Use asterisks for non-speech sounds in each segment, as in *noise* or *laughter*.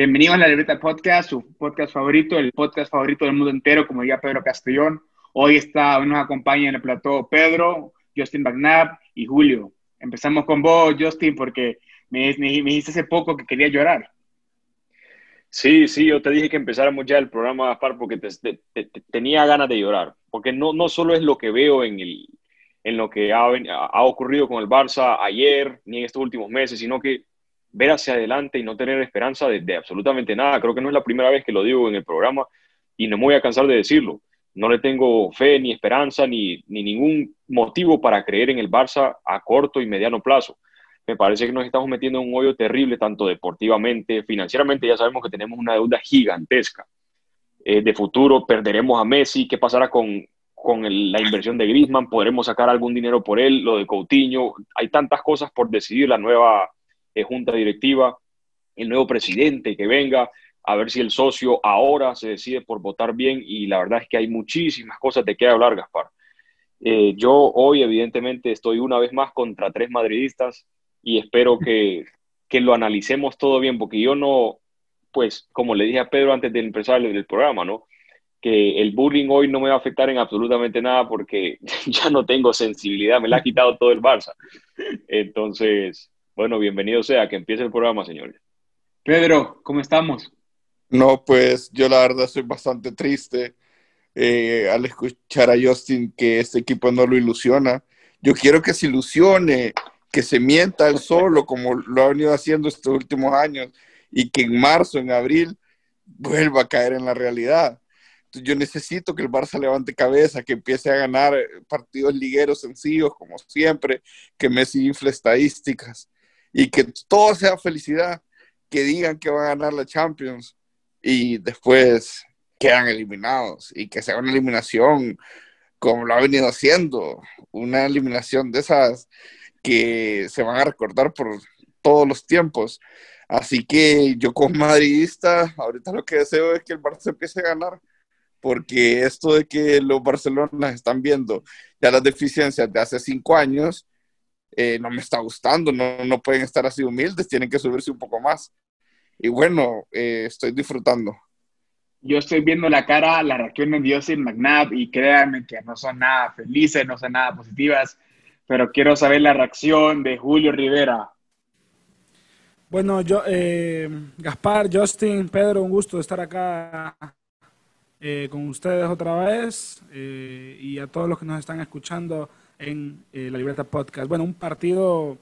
Bienvenidos a la Libreta Podcast, su podcast favorito, el podcast favorito del mundo entero, como diría Pedro Castellón. Hoy está, nos acompaña en el plató Pedro, Justin McNabb y Julio. Empezamos con vos, Justin, porque me, me, dijiste hace poco que quería llorar. Sí, sí, yo te dije que empezáramos ya el programa, Gaspar, porque tenía ganas de llorar. Porque no, no solo es lo que veo en, el, en lo que ha, ha ocurrido con el Barça ayer, ni en estos últimos meses, sino que ver hacia adelante y no tener esperanza de, absolutamente nada. Creo que no es la primera vez que lo digo en el programa y no me voy a cansar de decirlo. No le tengo fe ni esperanza ni, ni ningún motivo para creer en el Barça a corto y mediano plazo. Me parece que nos estamos metiendo en un hoyo terrible, tanto deportivamente, financieramente, ya sabemos que tenemos una deuda gigantesca. Eh, de futuro perderemos a Messi, ¿qué pasará con, con la inversión de Griezmann? ¿Podremos sacar algún dinero por él? Lo de Coutinho, hay tantas cosas por decidir la nueva eh, junta directiva, el nuevo presidente que venga, a ver si el socio ahora se decide por votar bien y la verdad es que hay muchísimas cosas de qué hablar, Gaspar. Eh, yo hoy evidentemente estoy una vez más contra tres madridistas y espero que, que, lo analicemos todo bien, porque yo no, pues como le dije a Pedro antes de empezar el, programa, ¿no? que el bullying hoy no me va a afectar en absolutamente nada porque *laughs* ya no tengo sensibilidad, me la ha quitado todo el Barça. Entonces, bueno, bienvenido sea, que empiece el programa, señores. Pedro, ¿cómo estamos? No, pues yo la verdad soy bastante triste eh, al escuchar a Justin que este equipo no lo ilusiona. Yo quiero que se ilusione, que se mienta él solo, como lo ha venido haciendo estos últimos años, y que en marzo, en abril, vuelva a caer en la realidad. yo necesito que el Barça levante cabeza, que empiece a ganar partidos ligueros sencillos, como siempre, que Messi infle estadísticas y que todo sea felicidad, que digan que van a ganar la Champions y después quedan eliminados y que sea una eliminación como lo ha venido haciendo, una eliminación de esas que se van a recordar por todos los tiempos. Así que yo como madridista, ahorita lo que deseo es que el Barça empiece a ganar, porque esto de que los Barcelonas están viendo ya las deficiencias de hace cinco años, eh, no me está gustando, no, no, pueden estar así humildes, tienen que subirse un poco más. Y bueno, eh, estoy disfrutando. Yo estoy viendo la cara, la reacción de Dios en McNabb y créanme que no son nada felices, no son nada positivas, pero quiero saber la reacción de Julio Rivera. Bueno, yo, eh, Gaspar, Justin, Pedro, un gusto estar acá con ustedes otra vez y a todos los que nos están escuchando en eh, la Libertad Podcast. Bueno, un partido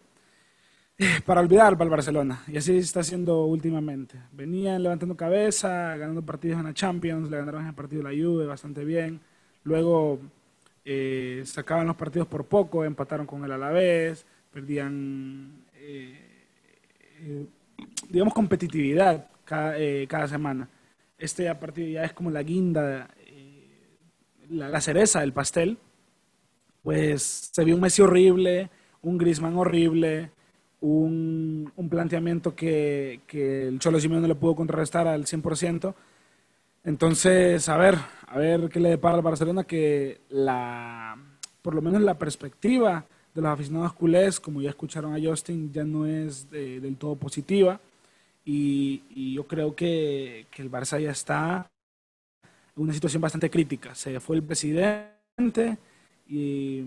eh, para olvidar para el Barcelona, y así está haciendo últimamente. Venían levantando cabeza, ganando partidos en la Champions, le ganaron el partido de la Juve bastante bien, luego eh, sacaban los partidos por poco, empataron con el Alavés, perdían, digamos, competitividad cada, cada, semana. Este partido ya es como la guinda, la, la cereza del pastel, pues se vio un Messi horrible, un Griezmann horrible, un, planteamiento que, el Cholo Simeone no le pudo contrarrestar al 100%. Entonces, a ver, a ver qué le depara al Barcelona, que la, por lo menos la perspectiva de los aficionados culés, como ya escucharon a Justin, ya no es del todo positiva. Y, yo creo que, que el Barça ya está en una situación bastante crítica. Se fue el presidente, y,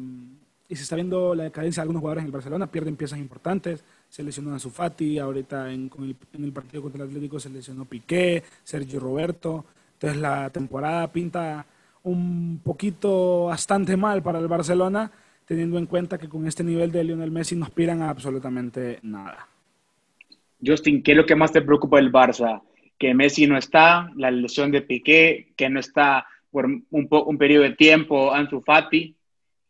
se está viendo la decadencia de algunos jugadores en el Barcelona, pierden piezas importantes, se lesionó a Sufati, ahorita en, en el partido contra el Atlético se lesionó Piqué, Sergio Roberto, entonces la temporada pinta un poquito bastante mal para el Barcelona, teniendo en cuenta que con este nivel de Lionel Messi no aspiran a absolutamente nada. Justin, ¿qué es lo que más te preocupa del Barça? Que Messi no está, la lesión de Piqué, que no está por un, un periodo de tiempo Ansu Fati,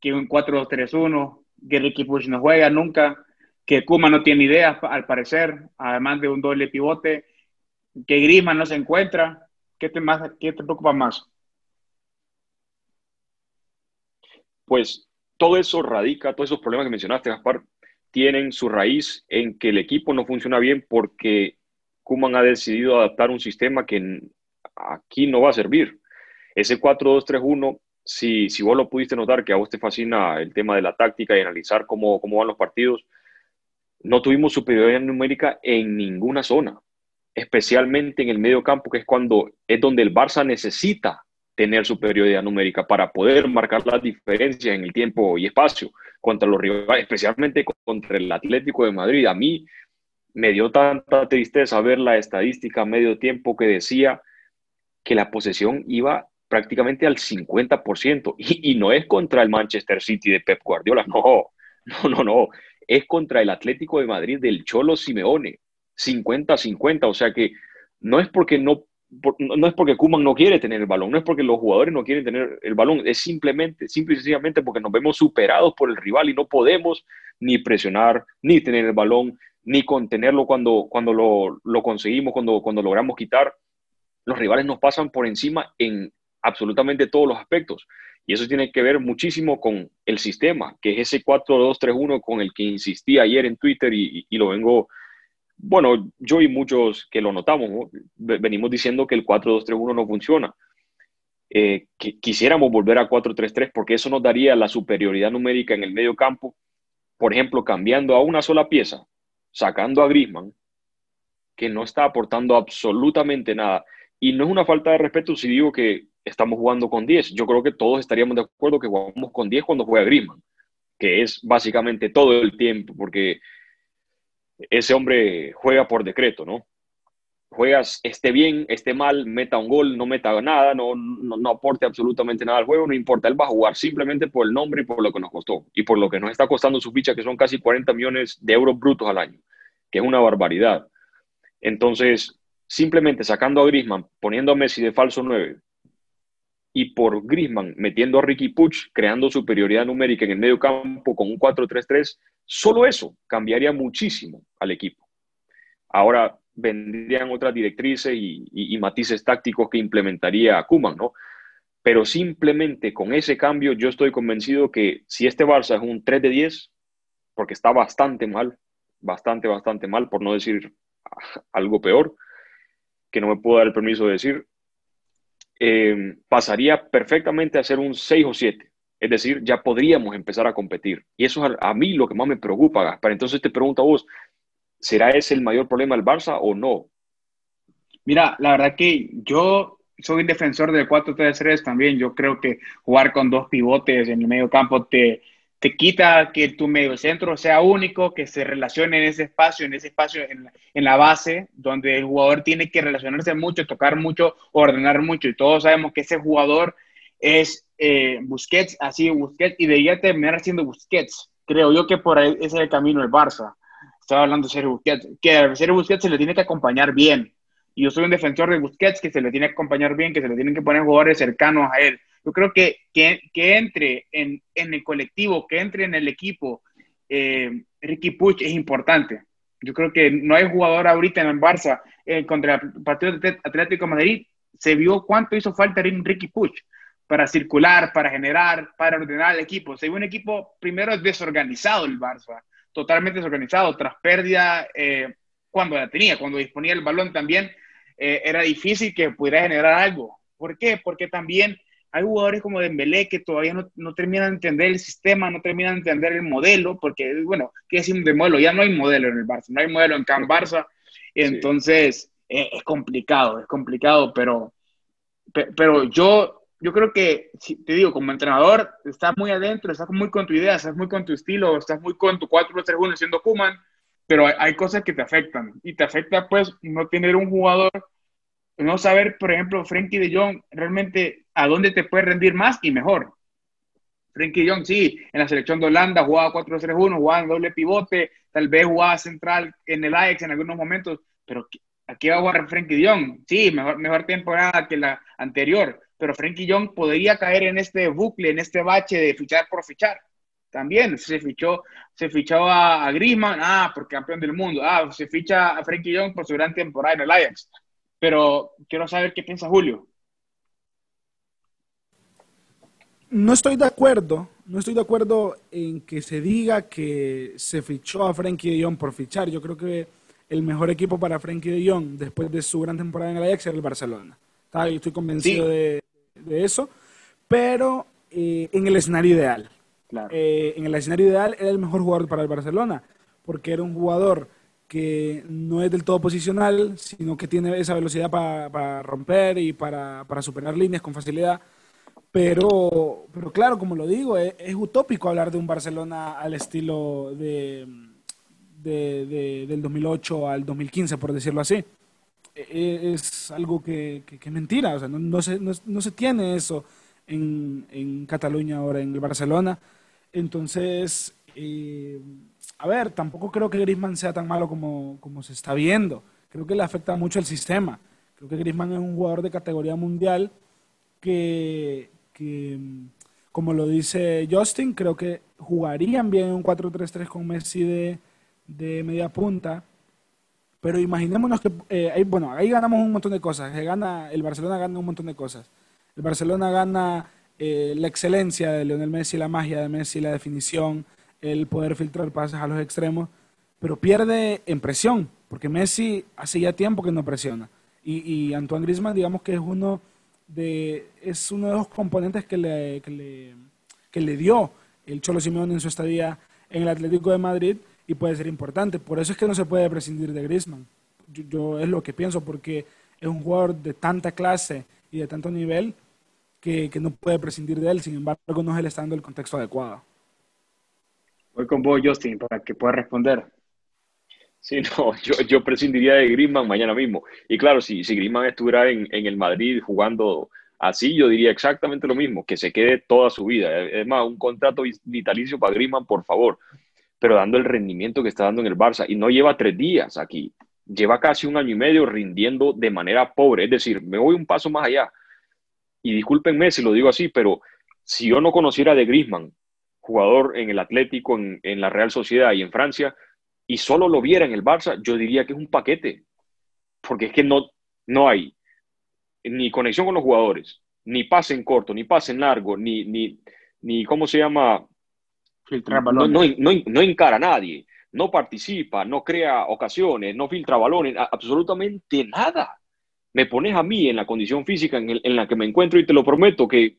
que un 4-2-3-1, que Ricky Push no juega nunca, que Kuma no tiene idea, al parecer, además de un doble pivote, que Griezmann no se encuentra. ¿Qué te, más, qué te preocupa más? Pues todo eso radica, todos esos problemas que mencionaste, Gaspar, tienen su raíz en que el equipo no funciona bien porque Kuman ha decidido adaptar un sistema que aquí no va a servir. Ese 4-2-3-1 si, si vos lo pudiste notar, que a vos te fascina el tema de la táctica y analizar cómo, cómo van los partidos, no tuvimos superioridad numérica en ninguna zona. especialmente en el medio campo, que es cuando es donde el Barça necesita tener superioridad numérica para poder marcar las diferencias en el tiempo y espacio contra los rivales, especialmente contra el Atlético de Madrid. A mí me dio tanta tristeza ver la estadística a medio tiempo que decía que la posesión iba prácticamente al 50%. Y, y, no es contra el Manchester City de Pep Guardiola, *laughs* no, no, no, no. Es contra el Atlético de Madrid del Cholo Simeone. 50-50. O sea que no es porque no, no es porque Kuman no quiere tener el balón, no es porque los jugadores no quieren tener el balón, es simplemente, simple y sencillamente porque nos vemos superados por el rival y no podemos ni presionar, ni tener el balón, ni contenerlo cuando, cuando lo, lo conseguimos, cuando, cuando logramos quitar. Los rivales nos pasan por encima en absolutamente todos los aspectos. Y eso tiene que ver muchísimo con el sistema, que es ese 4-2-3-1 con el que insistí ayer en Twitter y, lo vengo, bueno, yo y muchos que lo notamos, venimos diciendo que el 4-2-3-1 no funciona. Eh, que quisiéramos volver a 4-3-3 porque eso nos daría la superioridad numérica en el medio campo, por ejemplo, cambiando a una sola pieza, sacando a Grisman, que no está aportando absolutamente nada. Y no es una falta de respeto si digo que estamos jugando con 10. Yo creo que todos estaríamos de acuerdo que jugamos con 10 cuando juega Griezmann, que es básicamente todo el tiempo, porque ese hombre juega por decreto, ¿no? Juegas, esté bien, esté mal, meta un gol, no meta nada, no, no, no, aporte absolutamente nada al juego, no importa, él va a jugar simplemente por el nombre y por lo que nos costó y por lo que nos está costando su ficha, que son casi 40 millones de euros brutos al año, que es una barbaridad. Entonces, simplemente sacando a Griezmann, poniendo a Messi de falso 9, y por Griezmann metiendo a Ricky Puch, creando superioridad numérica en el medio campo con un 4-3-3, solo eso cambiaría muchísimo al equipo. Ahora vendrían otras directrices y matices tácticos que implementaría Kuman, ¿no? Pero simplemente con ese cambio yo estoy convencido que si este Barça es un 3 de 10, porque está bastante mal, bastante, bastante mal, por no decir algo peor, que no me puedo dar el permiso de decir, eh, pasaría perfectamente a ser un 6 o 7. Es decir, ya podríamos empezar a competir. Y eso es a, a mí lo que más me preocupa, Gaspar. Entonces te pregunto a vos, ¿será ese el mayor problema del Barça o no? Mira, la verdad que yo soy un defensor del 4-3-3 también. Yo creo que jugar con dos pivotes en el medio campo te, te quita que tu medio centro sea único, que se relacione en ese espacio, en ese espacio, en la, en la, base, donde el jugador tiene que relacionarse mucho, tocar mucho, ordenar mucho. Y todos sabemos que ese jugador es eh, Busquets, así Busquets, y debería terminar siendo Busquets. Creo yo que por ahí ese es el camino del Barça. Estaba hablando de Sergio Busquets, que a Sergio Busquets se le tiene que acompañar bien. Y yo soy un defensor de Busquets, que se le tiene que acompañar bien, que se le tienen que poner jugadores cercanos a él yo creo que, que, que entre en, en, el colectivo, que entre en el equipo, eh, Ricky Puch es importante. Yo creo que no hay jugador ahorita en el Barça eh, contra el partido Atlético de Madrid. Se vio cuánto hizo falta Ricky Puch para circular, para generar, para ordenar el equipo. Se vio un equipo primero desorganizado el Barça, totalmente desorganizado, tras pérdida eh, cuando la tenía, cuando disponía el balón también eh, era difícil que pudiera generar algo. ¿Por qué? Porque también hay jugadores como Dembélé que todavía no, no, terminan de entender el sistema, no terminan de entender el modelo, porque, bueno, ¿qué decimos de modelo? Ya no hay modelo en el Barça, no hay modelo en Can Barça, entonces sí. es, es, complicado, es complicado, pero, pero yo, yo creo que, te digo, como entrenador, estás muy adentro, estás muy con tu idea, estás muy con tu estilo, estás muy con tu 4-3-1 siendo Kuman, pero hay, cosas que te afectan, y te afecta, pues, no tener un jugador no saber, por ejemplo, Frenkie de Jong realmente a dónde te puede rendir más y mejor. Frenkie de Jong, sí, en la selección de Holanda jugaba 4-3-1, jugaba en doble pivote, tal vez jugaba central en el Ajax en algunos momentos, pero aquí va a jugar Frenkie de Jong. Sí, mejor, mejor temporada que la anterior, pero Frenkie de Jong podría caer en este bucle, en este bache de fichar por fichar. También se fichó, se fichó a, Griezmann, ah, por campeón del mundo. Ah, se ficha a Frenkie de Jong por su gran temporada en el Ajax pero quiero saber qué piensa Julio. No estoy de acuerdo, no estoy de acuerdo en que se diga que se fichó a Frenkie de Jong por fichar. Yo creo que el mejor equipo para Frenkie de Jong después de su gran temporada en el Ajax era el Barcelona. Yo estoy convencido sí. de, de, eso, pero eh, en el escenario ideal. Eh, en el escenario ideal era el mejor jugador para el Barcelona, porque era un jugador que no es del todo posicional, sino que tiene esa velocidad para romper y para, superar líneas con facilidad. Pero, pero claro, como lo digo, es, utópico hablar de un Barcelona al estilo de, de, del 2008 al 2015, por decirlo así. E, e, es algo que, que, es mentira, o sea, no, no, se, no, se tiene eso en, en Cataluña ahora, en el Barcelona. Entonces, eh, a ver, tampoco creo que Griezmann sea tan malo como, como se está viendo. Creo que le afecta mucho el sistema. Creo que Griezmann es un jugador de categoría mundial que, como lo dice Justin, creo que jugarían bien un 4-3-3 con Messi de, de, media punta. Pero imaginémonos que, eh, bueno, ahí ganamos un montón de cosas. el Barcelona gana un montón de cosas. El Barcelona gana eh, la excelencia de Lionel Messi, la magia de Messi, la definición, el poder filtrar pases a los extremos, pero pierde en presión, porque Messi hace ya tiempo que no presiona. Y, Antoine Griezmann, digamos que es uno de, es uno de los componentes que le, que le, que le dio el Cholo Simeone en su estadía en el Atlético de Madrid y puede ser importante. Por eso es que no se puede prescindir de Griezmann. Yo, es lo que pienso, porque es un jugador de tanta clase y de tanto nivel que, no puede prescindir de él. Sin embargo, no se le está dando el contexto adecuado. Voy con vos, Justin, para que puedas responder. Sí, no, *laughs* yo, yo prescindiría de Griezmann mañana mismo. Y claro, si, si Griezmann estuviera en, en el Madrid jugando así, yo diría exactamente lo mismo, que se quede toda su vida. Es más, un contrato vitalicio para Griezmann, por favor. Pero dando el rendimiento que está dando en el Barça. Y no lleva tres días aquí. Lleva casi un año y medio rindiendo de manera pobre. Es decir, me voy un paso más allá. Y discúlpenme si lo digo así, pero si yo no conociera de Griezmann jugador en el Atlético, en, la Real Sociedad y en Francia, y solo lo viera en el Barça, yo diría que es un paquete, porque es que no, no hay ni conexión con los jugadores, ni pase en corto, ni pase en largo, ni, ni, ni ¿cómo se llama? Filtrar balones. No, no, no, encara a nadie, no participa, no crea ocasiones, no filtra balones, absolutamente nada. Me pones a mí en la condición física en, la que me encuentro y te lo prometo que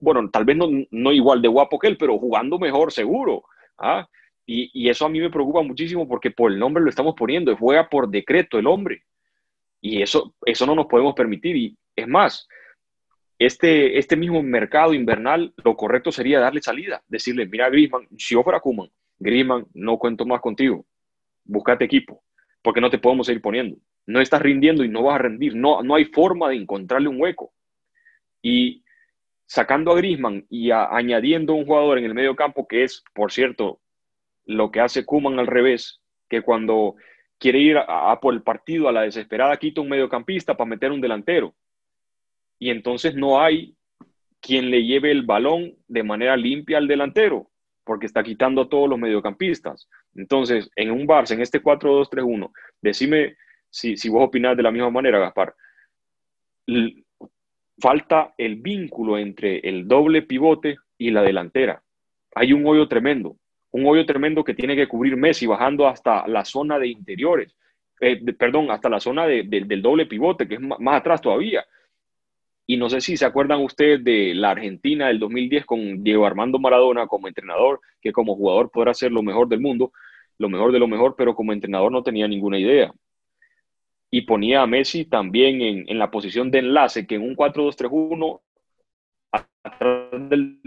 bueno, tal vez no, no igual de guapo que él, pero jugando mejor seguro. ¿ah? Y, y, eso a mí me preocupa muchísimo porque por el nombre lo estamos poniendo, juega por decreto el hombre. Y eso, eso no nos podemos permitir. Y es más, este, este mismo mercado invernal, lo correcto sería darle salida, decirle, mira Griezmann, si yo fuera Kuman, Griezmann, no cuento más contigo, búscate equipo, porque no te podemos seguir poniendo. No estás rindiendo y no vas a rendir, no, no hay forma de encontrarle un hueco. Y sacando a Grisman y añadiendo un jugador en el medio campo que es, por cierto, lo que hace Kuman al revés, que cuando quiere ir a, por el partido a la desesperada quita un mediocampista para meter un delantero. Y entonces no hay quien le lleve el balón de manera limpia al delantero, porque está quitando a todos los mediocampistas. Entonces, en un Barça, en este 4-2-3-1, decime si, si vos opinás de la misma manera, Gaspar falta el vínculo entre el doble pivote y la delantera. Hay un hoyo tremendo, un hoyo tremendo que tiene que cubrir Messi bajando hasta la zona de interiores, eh, perdón, hasta la zona del doble pivote, que es más, atrás todavía. Y no sé si se acuerdan ustedes de la Argentina del 2010 con Diego Armando Maradona como entrenador, que como jugador podrá ser lo mejor del mundo, lo mejor de lo mejor, pero como entrenador no tenía ninguna idea y ponía a Messi también en, la posición de enlace, que en un 4-2-3-1 atrás del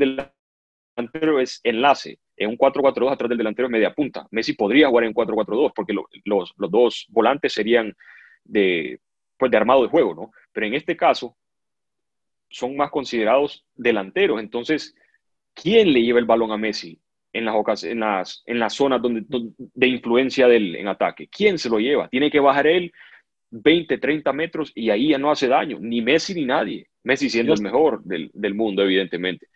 delantero es enlace, en un 4-4-2 atrás del delantero es media punta. Messi podría jugar en 4-4-2 porque los, dos volantes serían de, pues de armado de juego, ¿no? Pero en este caso son más considerados delanteros. Entonces, ¿quién le lleva el balón a Messi en las, en las, en las zonas donde, de influencia del en ataque? ¿Quién se lo lleva? Tiene que bajar él 20, 30 metros y ahí ya no hace daño, ni Messi ni nadie. Messi siendo el mejor del, mundo, evidentemente.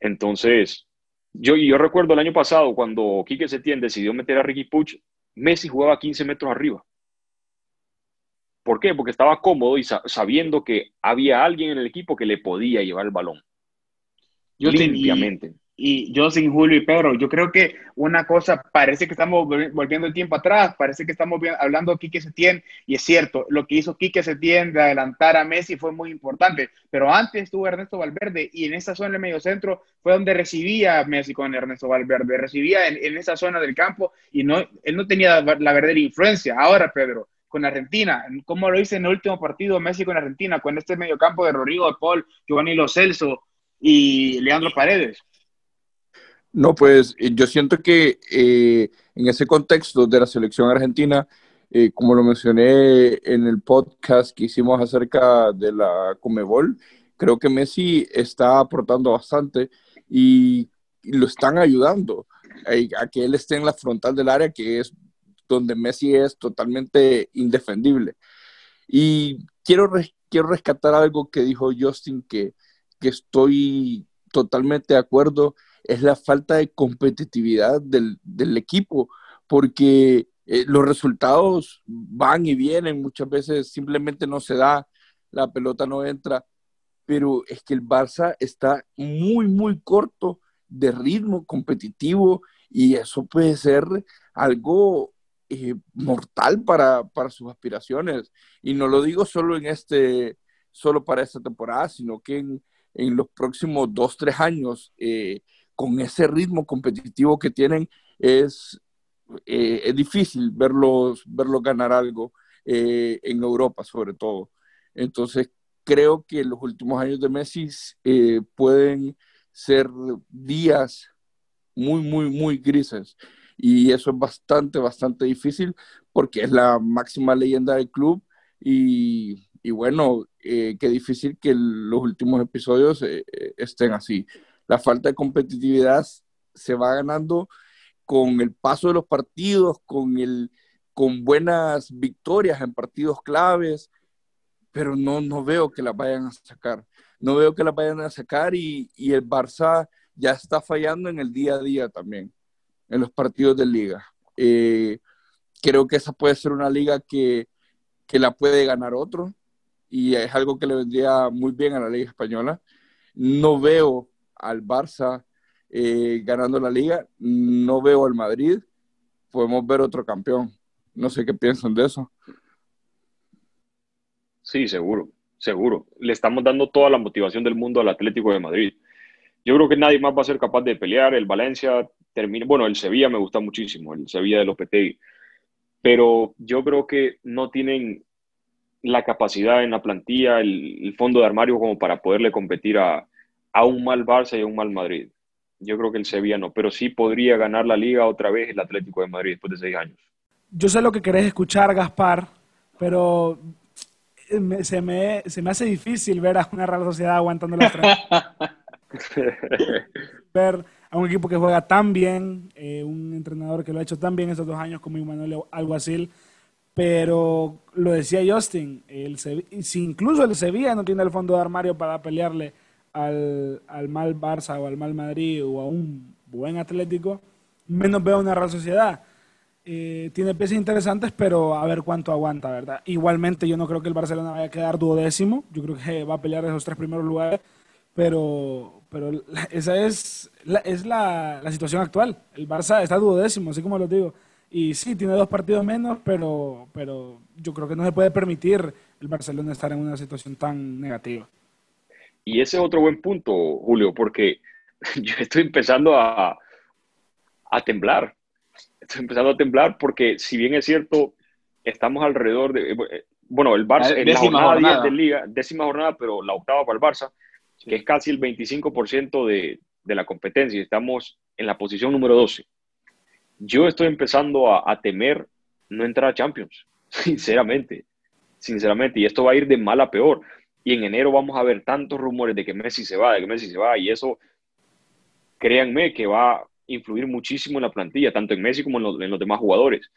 Entonces, yo, yo recuerdo el año pasado cuando Quique Setién decidió meter a Ricky Puch, Messi jugaba 15 metros arriba. ¿Por qué? Porque estaba cómodo y sabiendo que había alguien en el equipo que le podía llevar el balón. Yo limpiamente. Y yo sin Julio y Pedro, yo creo que una cosa, parece que estamos volviendo el tiempo atrás, parece que estamos hablando de Quique Setién, y es cierto, lo que hizo Quique Setién de adelantar a Messi fue muy importante, pero antes estuvo Ernesto Valverde, y en esa zona del medio centro fue donde recibía a Messi con Ernesto Valverde, recibía en, en, esa zona del campo, y no, él no tenía la verdadera influencia. Ahora, Pedro, con Argentina, como lo hice en el último partido Messi con Argentina, con este medio campo de Rodrigo de Paul, Giovanni Lo Celso y Leandro Paredes no, pues eh, yo siento que eh, en ese contexto de la selección argentina, eh, como lo mencioné en el podcast que hicimos acerca de la Comebol, creo que Messi está aportando bastante y, lo están ayudando a que él esté en la frontal del área, que es donde Messi es totalmente indefendible. Y quiero, quiero rescatar algo que dijo Justin, que, que estoy totalmente de acuerdo es la falta de competitividad del, equipo, porque eh, los resultados van y vienen, muchas veces simplemente no se da, la pelota no entra, pero es que el Barça está muy, muy corto de ritmo competitivo y eso puede ser algo eh, mortal para, sus aspiraciones. Y no lo digo solo en este, solo para esta temporada, sino que en, los próximos dos, tres años, eh, con ese ritmo competitivo que tienen, es, eh, es difícil verlos, verlos ganar algo eh, en Europa, sobre todo. Entonces, creo que los últimos años de Messi eh, pueden ser días muy, muy, muy grises. Y eso es bastante, bastante difícil porque es la máxima leyenda del club. Y, y bueno, qué difícil que los últimos episodios estén así la falta de competitividad se va ganando con el paso de los partidos, con, el, con buenas victorias en partidos claves, pero no, no veo que las vayan a sacar. No veo que las vayan a sacar y, el Barça ya está fallando en el día a día también, en los partidos de liga. Eh, creo que esa puede ser una liga que, que la puede ganar otro y es algo que le vendría muy bien a la liga española. No veo al Barça eh, ganando la liga, no veo al Madrid, podemos ver otro campeón. No sé qué piensan de eso. Sí, seguro, seguro. Le estamos dando toda la motivación del mundo al Atlético de Madrid. Yo creo que nadie más va a ser capaz de pelear. El Valencia termina, bueno, el Sevilla me gusta muchísimo, el Sevilla de Lopetegui, pero yo creo que no tienen la capacidad en la plantilla, el fondo de armario como para poderle competir a, a un mal Barça y a un mal Madrid. Yo creo que el Sevilla no, pero sí podría ganar la liga otra vez el Atlético de Madrid después de seis años. Yo sé lo que querés escuchar, Gaspar, pero se, me, se me hace difícil ver a una Real Sociedad aguantando la tres. *laughs* ver a un equipo que juega tan bien, eh, un entrenador que lo ha hecho tan bien estos dos años como Manuel Alguacil, pero lo decía Justin, el si incluso el Sevilla no tiene el fondo de armario para pelearle al, al, mal Barça o al mal Madrid o a un buen Atlético, menos veo una Real Sociedad. Eh, tiene piezas interesantes, pero a ver cuánto aguanta, ¿verdad? Igualmente, yo no creo que el Barcelona vaya a quedar duodécimo. Yo creo que va a pelear esos tres primeros lugares, pero, pero *laughs* esa es, la, es la, la, situación actual. El Barça está duodécimo, así como lo digo. Y sí, tiene dos partidos menos, pero, pero yo creo que no se puede permitir el Barcelona estar en una situación tan negativa. Y ese es otro buen punto, Julio, porque *laughs* yo estoy empezando a, a temblar. Estoy empezando a temblar porque, si bien es cierto, estamos alrededor de. Eh, bueno, el Barça, en la jornada, de liga, décima jornada, pero la octava para el Barça, que es casi el 25% de, de la competencia. Estamos en la posición número 12. Yo estoy empezando a, a temer no entrar a Champions, *laughs* sinceramente. Sinceramente, y esto va a ir de mal a peor y en enero vamos a ver tantos rumores de que Messi se va, de que Messi se va, y eso, créanme, que va a influir muchísimo en la plantilla, tanto en Messi como en los, demás jugadores.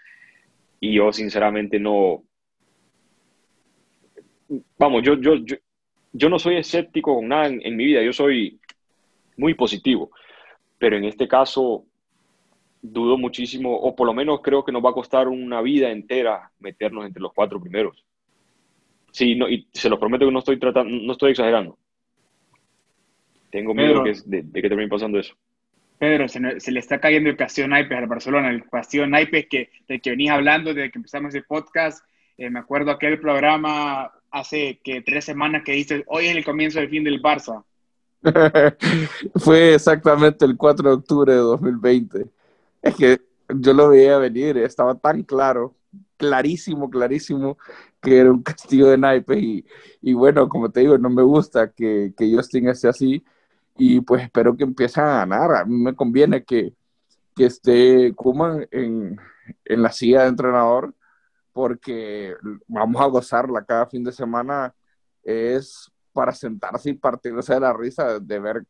Y yo, sinceramente, no. Vamos, yo, yo, yo, no soy escéptico con nada en, mi vida, yo soy muy positivo, pero en este caso dudo muchísimo, o por lo menos creo que nos va a costar una vida entera meternos entre los cuatro primeros. Sí, no, y se lo prometo que no estoy tratando, no estoy exagerando. Tengo miedo de, que termine pasando eso. Pedro, se, le está cayendo el castillo naipes al Barcelona, el castillo naipes que, del que venís hablando desde que empezamos el podcast. Eh, me acuerdo aquel programa hace que tres semanas que dices, hoy es el comienzo del fin del Barça. *laughs* Fue exactamente el 4 de octubre de 2020. Es que yo lo veía venir, estaba tan claro, clarísimo, clarísimo, que era un castillo de naipes. Y, y bueno, como te digo, no me gusta que, que Justin esté así. Y pues espero que empiecen a ganar. A mí me conviene que, que esté Kuman en, en la silla de entrenador porque vamos a gozarla cada fin de semana, es para sentarse y partirse de la risa de ver,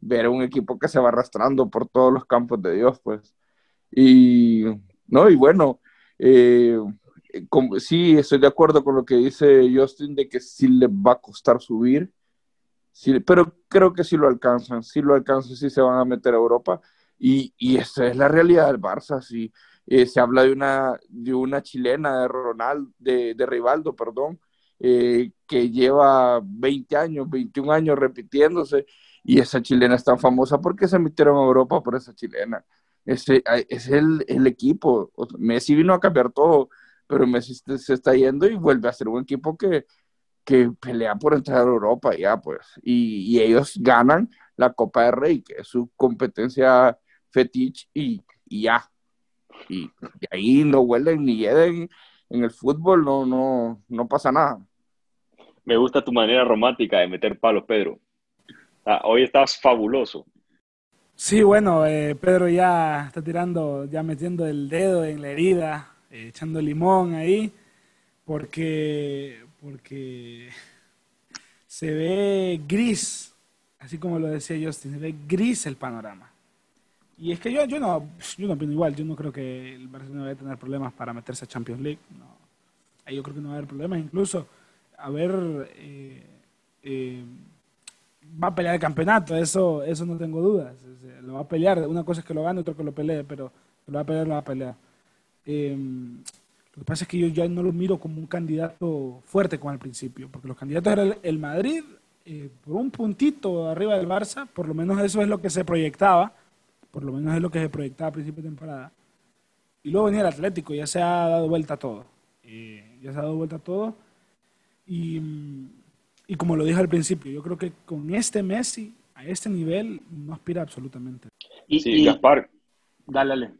ver un equipo que se va arrastrando por todos los campos de Dios, pues. Y, no, y bueno, eh, como, sí, estoy de acuerdo con lo que dice Justin de que sí les va a costar subir, sí, pero creo que sí lo alcanzan, sí lo alcanzan, sí se van a meter a Europa. Y, y esa es la realidad del Barça, sí eh, se habla de una, de una chilena de Ronald, de, de Rivaldo, perdón, eh, que lleva 20 años, 21 años repitiéndose, y esa chilena es tan famosa porque se metieron a Europa por esa chilena. Ese es el, el, equipo. Messi vino a cambiar todo, pero Messi se está yendo y vuelve a ser un equipo que, que pelea por entrar a Europa, ya pues. Y, y ellos ganan la Copa de Rey, que es su competencia fetiche, y, y ya y, ahí no huelen ni hieden en el fútbol, no, no, no pasa nada. Me gusta tu manera romántica de meter palos, Pedro. Ah, hoy estás fabuloso. Sí, bueno, eh, Pedro ya está tirando, ya metiendo el dedo en la herida, eh, echando limón ahí, porque, porque se ve gris, así como lo decía Justin, se ve gris el panorama. Y es que yo, yo, no, yo no opino igual, yo no creo que el Barcelona vaya a tener problemas para meterse a Champions League. No. Ahí yo creo que no va a haber problemas. Incluso, a ver, eh, eh, va a pelear el campeonato, eso, eso no tengo dudas. Lo va a pelear, una cosa es que lo gane, otra que lo pelee, pero lo va a pelear, lo va a pelear. Em, lo que pasa es que yo ya no lo miro como un candidato fuerte como al principio, porque los candidatos eran el, Madrid, eh, por un puntito arriba del Barça, por lo menos eso es lo que se proyectaba por lo menos es lo que se proyectaba a principio de temporada. Y luego venía el Atlético, ya se ha dado vuelta a todo. Eh, ya se ha dado vuelta a todo. Y, y, como lo dije al principio, yo creo que con este Messi, a este nivel, no aspira absolutamente. Y, sí, Gaspar, dale, dale.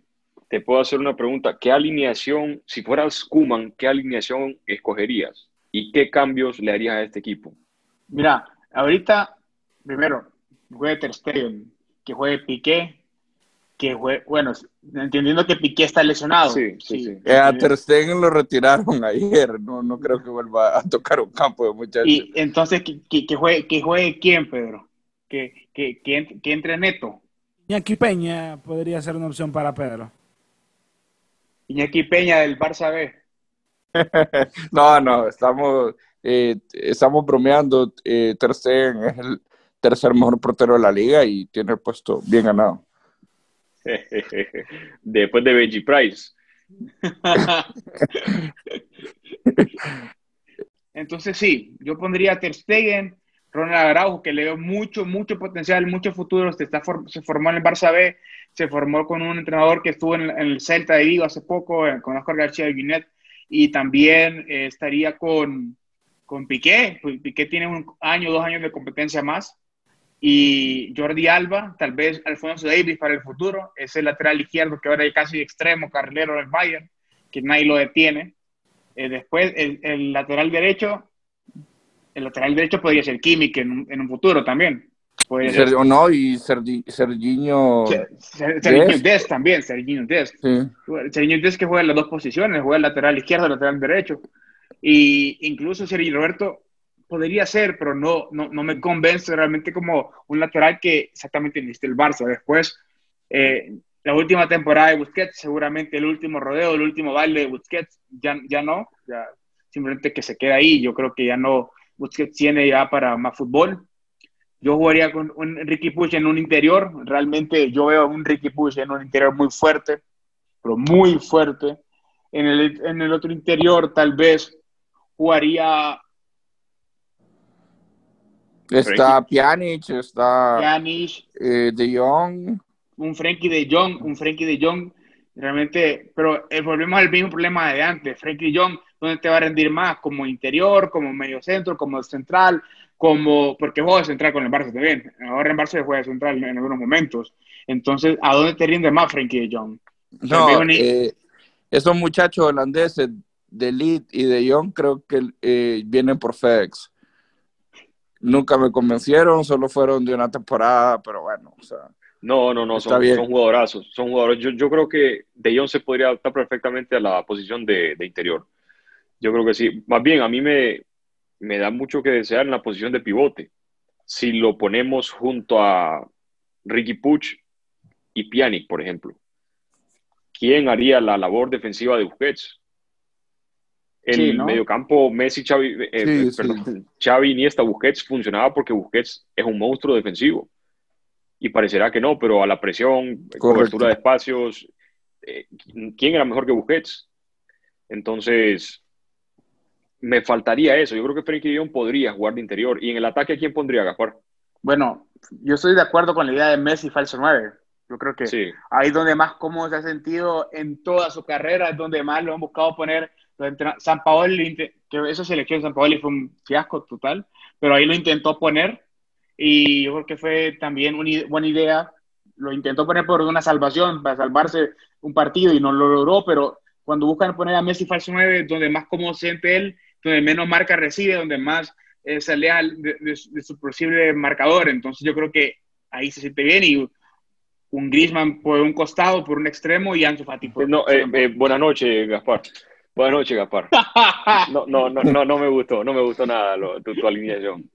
Te puedo hacer una pregunta. ¿Qué alineación, si fueras Kuman, qué alineación escogerías? ¿Y qué cambios le harías a este equipo? Mira, ahorita, primero, juegue Ter Stegen, que juegue Piqué, que bueno, entendiendo que Piqué está lesionado. Sí, sí, sí. Eh, a Ter Stegen lo retiraron *laughs* ayer, no, no creo que vuelva a tocar un campo de muchachos. Y entonces, ¿que, que, juegue, que juegue quién, Pedro? ¿Que, que, que, entre Neto? Iñaki Peña podría ser una opción para Pedro. Iñaki Peña del Barça B. *laughs* no, no, estamos, eh, estamos bromeando. Eh, Ter Stegen es el tercer mejor portero de la liga y tiene el puesto bien ganado. *laughs* Después de Benji Price. *laughs* Entonces sí, yo pondría Ter Stegen, Ronald Araujo, que le veo mucho, mucho potencial, mucho futuro. Se, está se formó en el Barça B, se formó con un entrenador que estuvo en, el Celta de Vigo hace poco, eh, con Oscar García de Guinet, y también eh, estaría con, con Piqué. Piqué tiene un año, dos años de competencia más y Jordi Alba, tal vez Alfonso Davis para el futuro, ese lateral izquierdo que ahora es casi extremo, carrilero del Bayern, que nadie lo detiene. Eh, después, el, lateral derecho, el lateral derecho podría ser Kimmich en, en un futuro también. O no, y Serginho... Serginho Dest también, Serginho Dest. Serginho Dest que juega en las dos posiciones, juega el lateral izquierdo, el lateral derecho. Y incluso Sergio Roberto podría ser, pero no, no, no, me convence realmente como un lateral que exactamente necesita el Barça. Después, eh, la última temporada de Busquets, seguramente el último rodeo, el último baile de Busquets, ya, ya no, ya simplemente que se queda ahí. Yo creo que ya no, Busquets tiene ya para más fútbol. Yo jugaría con un Ricky Push en un interior. Realmente yo veo a un Ricky Push en un interior muy fuerte, pero muy fuerte. En el, en el otro interior tal vez jugaría Está Pjanic, está eh, De Jong. un Frankie de Jong, un Frankie de Jong, realmente, pero problema es el mismo problema de antes. Frankie de Jong, ¿dónde te va a rendir más? Como interior, como medio centro, como central, como, porque juega central con el Barça también. Ahora en Barça juega central en algunos momentos. Entonces, ¿a dónde te rinde más Frankie de Jong? No, eh, esos muchachos holandeses de Leeds y de Jong creo que eh, vienen por FedEx. Nunca me convencieron, solo fueron de una temporada, pero bueno, o sea. No, no, no, son, son, jugadorazos. Son jugadores. Yo, yo, creo que De Jong se podría adaptar perfectamente a la posición de, de, interior. Yo creo que sí. Más bien, a mí me, me da mucho que desear en la posición de pivote. Si lo ponemos junto a Ricky Puch y Pjanic, por ejemplo. ¿Quién haría la labor defensiva de Busquets? El mediocampo Messi, Xavi, eh, eh, perdón, Xavi, Iniesta, Busquets funcionaba porque Busquets es un monstruo defensivo. Y parecerá que no, pero a la presión, cobertura de espacios, eh, ¿quién era mejor que Busquets? Entonces, me faltaría eso. Yo creo que Frenkie de podría jugar de interior. ¿Y en el ataque a quién pondría, Gaspar? Bueno, yo estoy de acuerdo con la idea de Messi falso 9. Yo creo que sí. ahí es donde más cómodo se ha sentido en toda su carrera, es donde más lo han buscado poner San Paoli, que esa selección de San Paoli fue un fiasco total, pero ahí lo intentó poner y yo creo que fue también una buena idea. Lo intentó poner por una salvación, para salvarse un partido y no lo logró, pero cuando buscan poner a Messi falso 9, donde más cómodo siente él, donde menos marca recibe, donde más eh, se lea de, su posible marcador. Entonces yo creo que ahí se siente bien y un Griezmann por un costado, por un extremo y Ansu Fati por no, eh, eh, Buenas noches, Gaspar. Buenas noches, Gaspar. *laughs* No, no, no, no, no me gustó, no me gustó nada tu, alineación.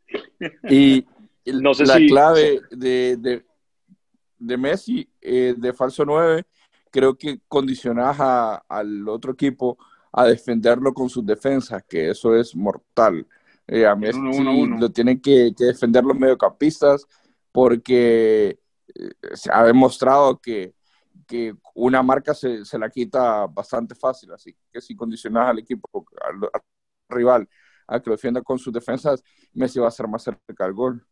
Y *laughs* no sé la clave de, de, de Messi, eh, de falso 9, creo que condicionas al otro equipo a defenderlo con sus defensas, que eso es mortal. Eh, a Messi lo tienen que, que, defender los mediocampistas porque eh, se ha demostrado que que una marca se, se, la quita bastante fácil, así que si condicionas al equipo, al, rival, a que lo defienda con sus defensas, Messi va a ser más cerca del gol.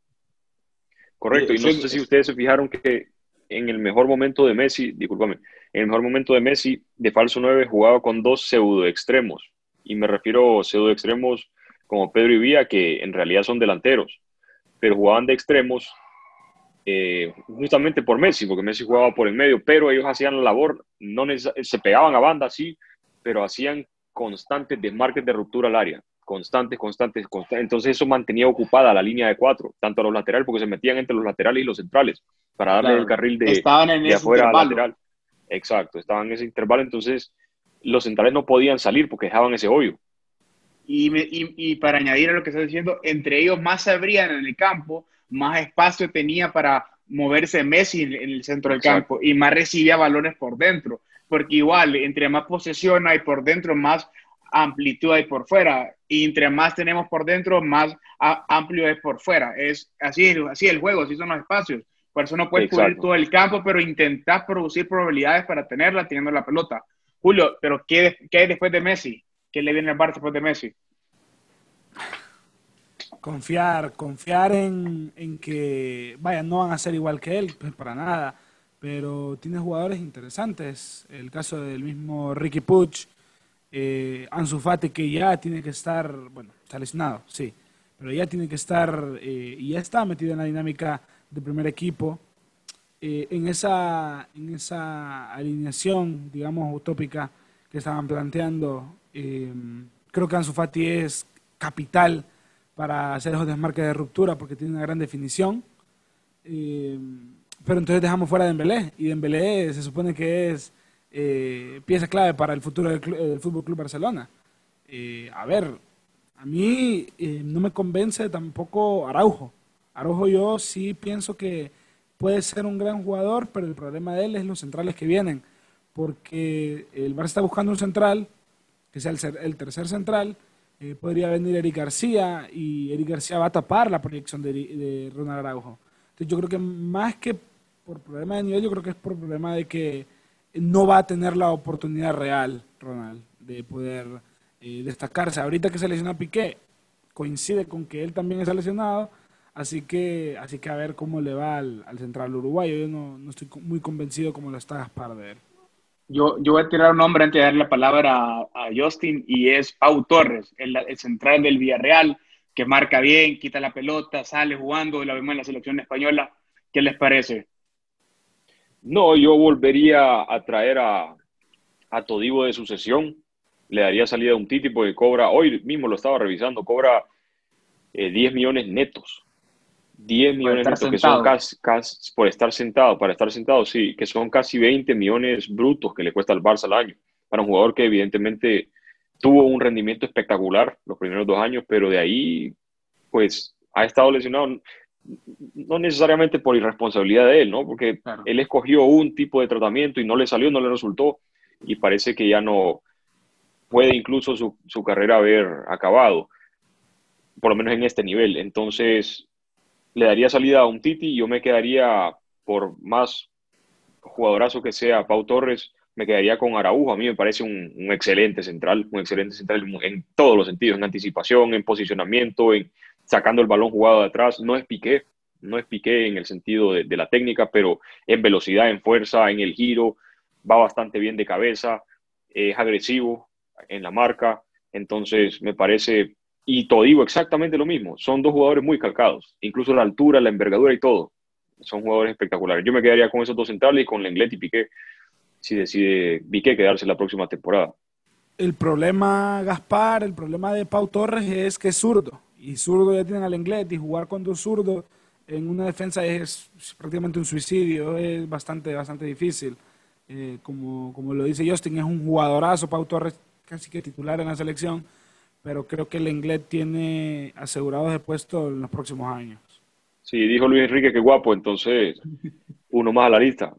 Correcto, y no sé si ustedes se fijaron que en el mejor momento de Messi, discúlpame, el mejor momento de Messi, de falso 9 jugaba con dos pseudo extremos, y me refiero a pseudo extremos como Pedro y Vía, que en realidad son delanteros, pero jugaban de extremos eh, justamente por Messi, porque Messi jugaba por el medio, pero ellos hacían la labor, no se pegaban a banda, sí, pero hacían constantes desmarques de ruptura al área, constantes, constantes, constantes. Entonces eso mantenía ocupada la línea de cuatro, tanto a los laterales, porque se metían entre los laterales y los centrales, para darle el carril de, de afuera al lateral. Exacto, estaban en ese intervalo, entonces los centrales no podían salir porque dejaban ese hoyo. Y, y, para añadir a lo que estás diciendo, entre ellos más se abrían en el campo, más espacio tenía para moverse Messi en, el centro del campo y más recibía balones por dentro, porque igual, entre más posesión hay por dentro, más amplitud hay por fuera, y entre más tenemos por dentro, más amplio es por fuera. Es así, así el juego, así son los espacios. Por eso no puedes cubrir todo el campo, pero intentar producir probabilidades para tenerla teniendo la pelota. Julio, pero ¿qué, qué hay después de Messi? ¿Qué le viene al Barça después de Messi? confiar, confiar en, que, vaya, no van a ser igual que él, pues para nada, pero tiene jugadores interesantes. El caso del mismo Ricky Puch, eh, Ansu Fati, que ya tiene que estar, bueno, está lesionado, sí, pero ya tiene que estar eh, y ya está metido en la dinámica del primer equipo. Eh, en, esa, en esa alineación, digamos, utópica que estaban planteando, eh, creo que Ansu Fati es capital para hacer esos desmarques de ruptura porque tiene una gran definición. Eh, pero entonces dejamos fuera a Dembélé y Dembélé se supone que es eh, pieza clave para el futuro del, del Fútbol Club Barcelona. Eh, a ver, a mí no me convence tampoco Araujo. Araujo yo sí pienso que puede ser un gran jugador, pero el problema de él es los centrales que vienen, porque el Barça está buscando un central que sea el, el tercer central eh, podría venir Eric García y Eric García va a tapar la proyección de, Ronald Araujo. Entonces yo creo que más que por problema de nivel, yo creo que es por problema de que no va a tener la oportunidad real, Ronald, de poder eh, destacarse. Ahorita que se lesiona Piqué, coincide con que él también está lesionado, Así que, así que a ver cómo le va al, central uruguayo. Yo no, no, estoy muy convencido como lo está Gaspar de él. Yo, yo voy a tirar un nombre antes de darle la palabra a, Justin y es Pau Torres, el, el, central del Villarreal, que marca bien, quita la pelota, sale jugando, lo vemos en la selección española. ¿Qué les parece? No, yo volvería a traer a, a Todivo de sucesión. Le daría salida a un Titi porque cobra, hoy mismo lo estaba revisando, cobra 10 eh, millones netos. 10 millones netos, que son casi, casi, por estar sentado, para estar sentado, sí, que son casi 20 millones brutos que le cuesta al Barça al año. Para un jugador que evidentemente tuvo un rendimiento espectacular los primeros dos años, pero de ahí, pues, ha estado lesionado no necesariamente por irresponsabilidad de él, ¿no? Porque él escogió un tipo de tratamiento y no le salió, no le resultó y parece que ya no puede incluso su, su carrera haber acabado, por lo menos en este nivel. Entonces, le daría salida a un Titi yo me quedaría, por más jugadorazo que sea Pau Torres, me quedaría con Araujo. A mí me parece un, excelente central, un excelente central en todos los sentidos, en anticipación, en posicionamiento, en sacando el balón jugado de atrás. No es Piqué, no es Piqué en el sentido de la técnica, pero en velocidad, en fuerza, en el giro, va bastante bien de cabeza, es agresivo en la marca, entonces me parece, y digo exactamente lo mismo, son dos jugadores muy calcados, incluso la altura, la envergadura y todo, son jugadores espectaculares. Yo me quedaría con esos dos centrales y con Lenglet y Piqué, si decide Piqué quedarse la próxima temporada. El problema, Gaspar, el problema de Pau Torres es que es zurdo, y zurdo ya tienen al Lenglet, y jugar con dos zurdos en una defensa es prácticamente un suicidio, es bastante, bastante difícil. Eh, como, como lo dice Justin, es un jugadorazo, Pau Torres casi que titular en la selección, pero creo que el inglés tiene asegurado de puesto en los próximos años. Sí, dijo Luis Enrique que guapo, entonces uno más a la lista.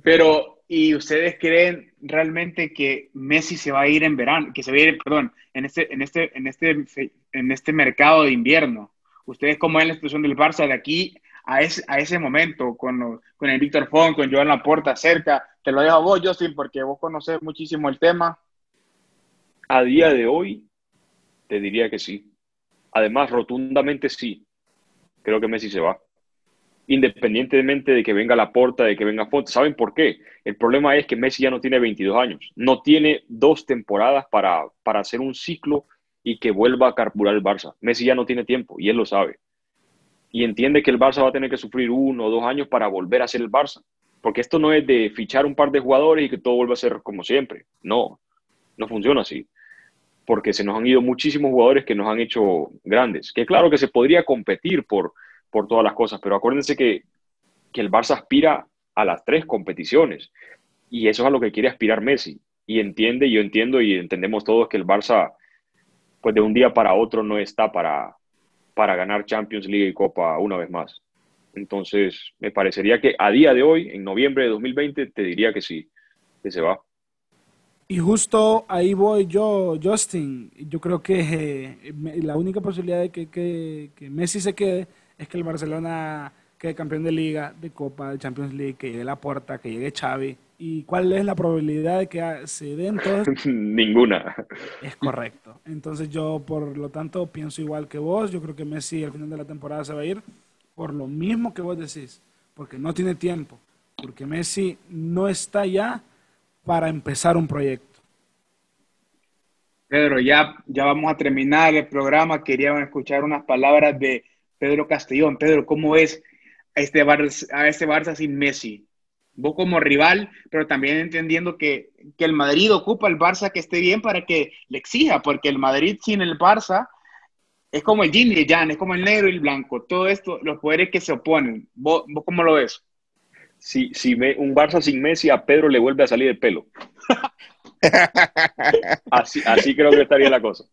Pero, ¿y ustedes creen realmente que Messi se va a ir en verano, que se va a ir, perdón, en este, en este, en este, en este mercado de invierno? ¿Ustedes cómo ven la situación del Barça de aquí a ese, a ese momento, con, con el Víctor Font, con Joan Laporta cerca. Te lo dejo a vos, Justin, porque vos conoces muchísimo el tema. A día de hoy, te diría que sí. Además, rotundamente sí. Creo que Messi se va. Independientemente de que venga Laporta, de que venga Font. ¿Saben por qué? El problema es que Messi ya no tiene 22 años. No tiene dos temporadas para, para hacer un ciclo y que vuelva a carburar el Barça. Messi ya no tiene tiempo y él lo sabe y entiende que el Barça va a tener que sufrir uno o dos años para volver a ser el Barça. Porque esto no es de fichar un par de jugadores y que todo vuelva a ser como siempre. No, no funciona así. Porque se nos han ido muchísimos jugadores que nos han hecho grandes. Que claro que se podría competir por, por todas las cosas, pero acuérdense que, que el Barça aspira a las tres competiciones. Y eso es a lo que quiere aspirar Messi. Y entiende, yo entiendo y entendemos todos que el Barça, pues de un día para otro no está para, para ganar Champions League y Copa una vez más. Entonces, me parecería que a día de hoy, en noviembre de 2020, te diría que sí, que se va. Y justo ahí voy yo, Justin. Yo creo que eh, la única posibilidad de que, Messi se quede es que el Barcelona quede campeón de Liga, de Copa, de Champions League, que llegue la puerta, que llegue Xavi. ¿Y cuál es la probabilidad de que se den todos? *laughs* Ninguna. Es correcto. Entonces yo, por lo tanto, pienso igual que vos. Yo creo que Messi al final de la temporada se va a ir por lo mismo que vos decís, porque no tiene tiempo, porque Messi no está ya para empezar un proyecto. Pedro, ya, ya vamos a terminar el programa. Queríamos escuchar unas palabras de Pedro Castellón. Pedro, ¿cómo es a este a este Barça sin Messi? vos como rival, pero también entendiendo que, el Madrid ocupa el Barça que esté bien para que le exija, porque el Madrid sin el Barça es como el yin y el yang, es como el negro y el blanco, todo esto, los poderes que se oponen. ¿Vos, cómo lo ves? Si, si me, un Barça sin Messi, a Pedro le vuelve a salir el pelo. así, así creo que estaría la cosa.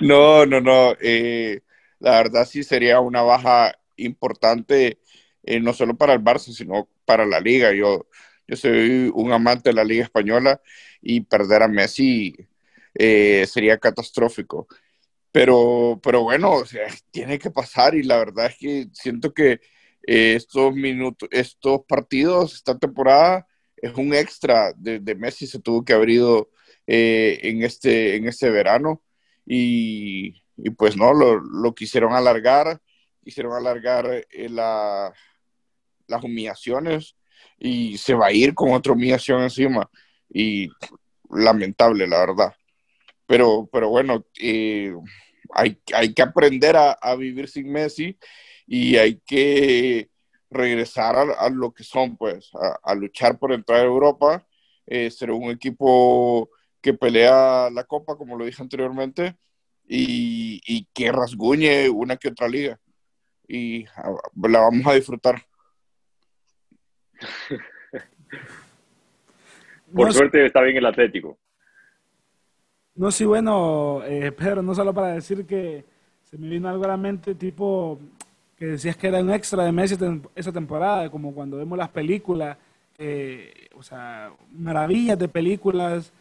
No, no, no. Eh, la verdad sí sería una baja importante, eh, no solo para el Barça, sino para la liga. Yo, yo soy un amante de la liga española y perder a Messi eh, sería catastrófico. Pero, pero bueno, tiene que pasar y la verdad es que siento que eh, estos minutos, estos partidos, esta temporada es un extra de, Messi, se tuvo que haber ido eh, en, este, en este verano y, y pues no, lo, lo, quisieron alargar, quisieron alargar eh, la, las humillaciones y se va a ir con otra humillación encima y lamentable, la verdad. Pero, pero bueno, eh, hay, hay, que aprender a, a, vivir sin Messi y hay que regresar a, lo que son, pues, a, luchar por entrar a Europa, eh, ser un equipo que pelea la copa, como lo dije anteriormente, y, y que rasguñe una que otra liga. Y la vamos a disfrutar. Por suerte está bien el Atlético. No, sí, bueno, eh, Pedro, no solo para decir que se me vino algo a la mente, tipo que decías que era un extra de Messi esa temporada, como cuando vemos las películas, eh, o sea, maravillas de películas,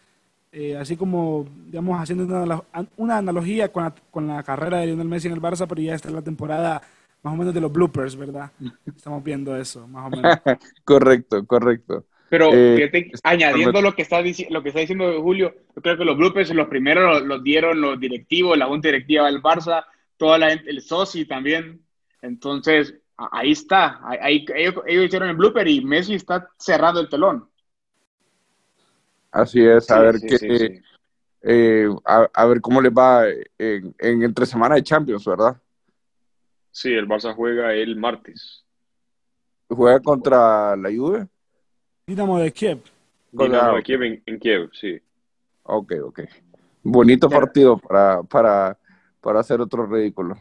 eh, así como, digamos, haciendo una, una analogía con la, con la, carrera de Lionel Messi en el Barça, pero ya está en la temporada más o menos de los bloopers, ¿verdad? *laughs* Estamos viendo eso, más o menos. *laughs* correcto, correcto. Pero eh, añadiendo lo que, está, lo que está diciendo Julio, yo creo que los bloopers los primeros los, dieron los directivos, la junta directiva del Barça, toda la gente, el soci también. Entonces, ahí está. Ahí, ellos, hicieron el blooper y Messi está cerrado el telón. Así es, a ver qué. Eh, a, ver cómo les va en, en, entre semana de Champions, ¿verdad? Sí, el Barça juega el martes. ¿Juega contra la Juve? Dinamo de Kiev. Dinamo de Kiev en, Kiev, sí. Ok, ok. Bonito partido para, para, para hacer otro ridículo.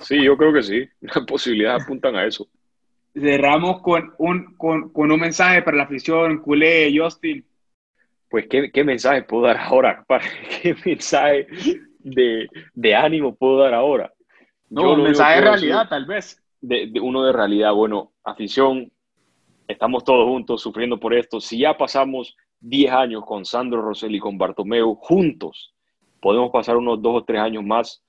Sí, yo creo que sí. *laughs* Las posibilidades apuntan a eso. Cerramos con un, con, con un mensaje para la afición culé, Justin. Pues, ¿qué, qué mensaje puedo dar ahora? *laughs* ¿Qué mensaje de, de ánimo puedo dar ahora? No, un mensaje de realidad, tal vez. De, uno de realidad, bueno, afición, estamos todos juntos sufriendo por esto. Si ya pasamos 10 años con Sandro Rosell y con Bartomeu juntos, podemos pasar unos dos o tres años más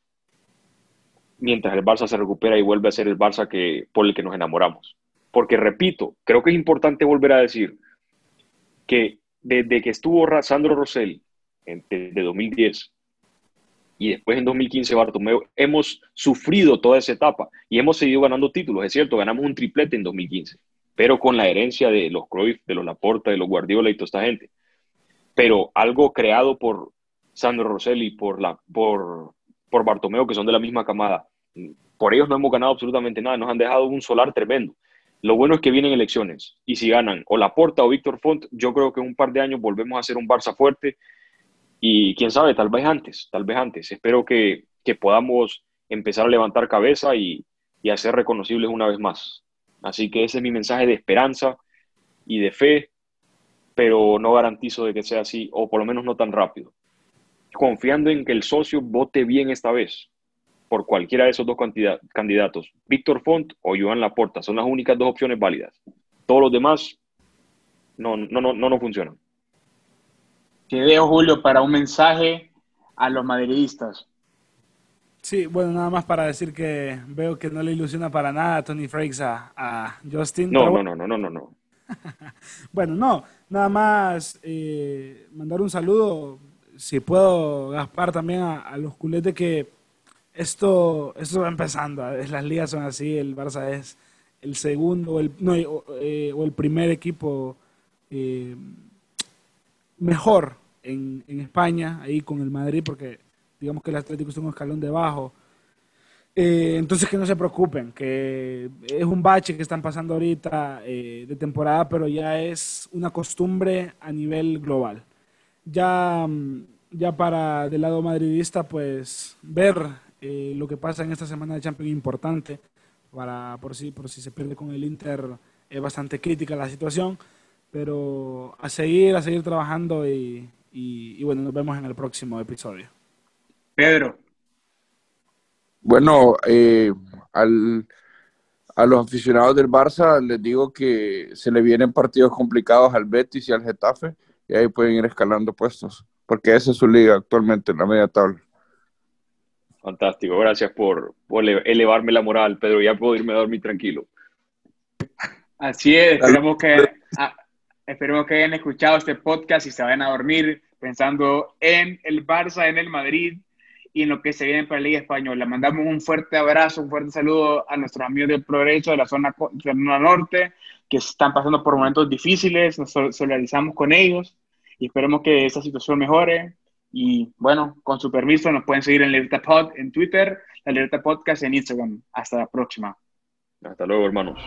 mientras el Barça se recupera y vuelve a ser el Barça que, por el que nos enamoramos. Porque repito, creo que es importante volver a decir que desde que estuvo Sandro Rosell, de 2010, y después en 2015 Bartomeu, hemos sufrido toda esa etapa y hemos seguido ganando títulos, es cierto, ganamos un triplete en 2015, pero con la herencia de los Cruyff, de los Laporta, de los Guardiola y toda esta gente. Pero algo creado por Sandro Rosell y por, la, por, por Bartomeu, que son de la misma camada, por ellos no hemos ganado absolutamente nada, nos han dejado un solar tremendo. Lo bueno es que vienen elecciones y si ganan o Laporta o Víctor Font, yo creo que en un par de años volvemos a ser un Barça fuerte y quién sabe, tal vez antes, tal vez antes. Espero que, podamos empezar a levantar cabeza y, y a ser reconocibles una vez más. Así que ese es mi mensaje de esperanza y de fe, pero no garantizo de que sea así, o por lo menos no tan rápido. Confiando en que el socio vote bien esta vez, por cualquiera de esos dos candidatos, Víctor Font o Joan Laporta, son las únicas dos opciones válidas. Todos los demás no, no, no, no, no funcionan. Te veo, Julio, para un mensaje a los madridistas. Sí, bueno, nada más para decir que veo que no le ilusiona para nada a Tony Frakes a, Justin. No, no, no, no, no, no, no. bueno, no, nada más eh, mandar un saludo, si puedo, Gaspar, también a los culetes que esto, esto va empezando. Las ligas son así. El Barça es el segundo no, eh, o, el primer equipo eh, mejor en, en, España, ahí con el Madrid, porque digamos que el Atlético es un escalón debajo. Eh, entonces que no se preocupen, que es un bache que están pasando ahorita de temporada, pero ya es una costumbre a nivel global. Ya, ya para del lado madridista, pues ver eh, lo que pasa en esta semana de Champions importante para por si por si se pierde con el Inter es bastante crítica la situación pero a seguir a seguir trabajando y, y, bueno nos vemos en el próximo episodio. Pedro. Bueno eh, al, a los aficionados del Barça les digo que se le vienen partidos complicados al Betis y al Getafe y ahí pueden ir escalando puestos porque esa es su liga actualmente en la media tabla Fantástico, gracias por, elevarme la moral, Pedro. Ya puedo irme a dormir tranquilo. Así es, esperemos que, ah, esperemos que hayan escuchado este podcast y se vayan a dormir pensando en el Barça, en el Madrid y en lo que se viene para la Liga Española. Mandamos un fuerte abrazo, un fuerte saludo a nuestros amigos del Progreso de la zona, de la norte, que están pasando por momentos difíciles, nos solidarizamos con ellos y esperemos que esta situación mejore. Y bueno, con su permiso, nos pueden seguir en Libertad Pod en Twitter, la Libertad Podcast en Instagram. Hasta la próxima. Hasta luego, hermanos.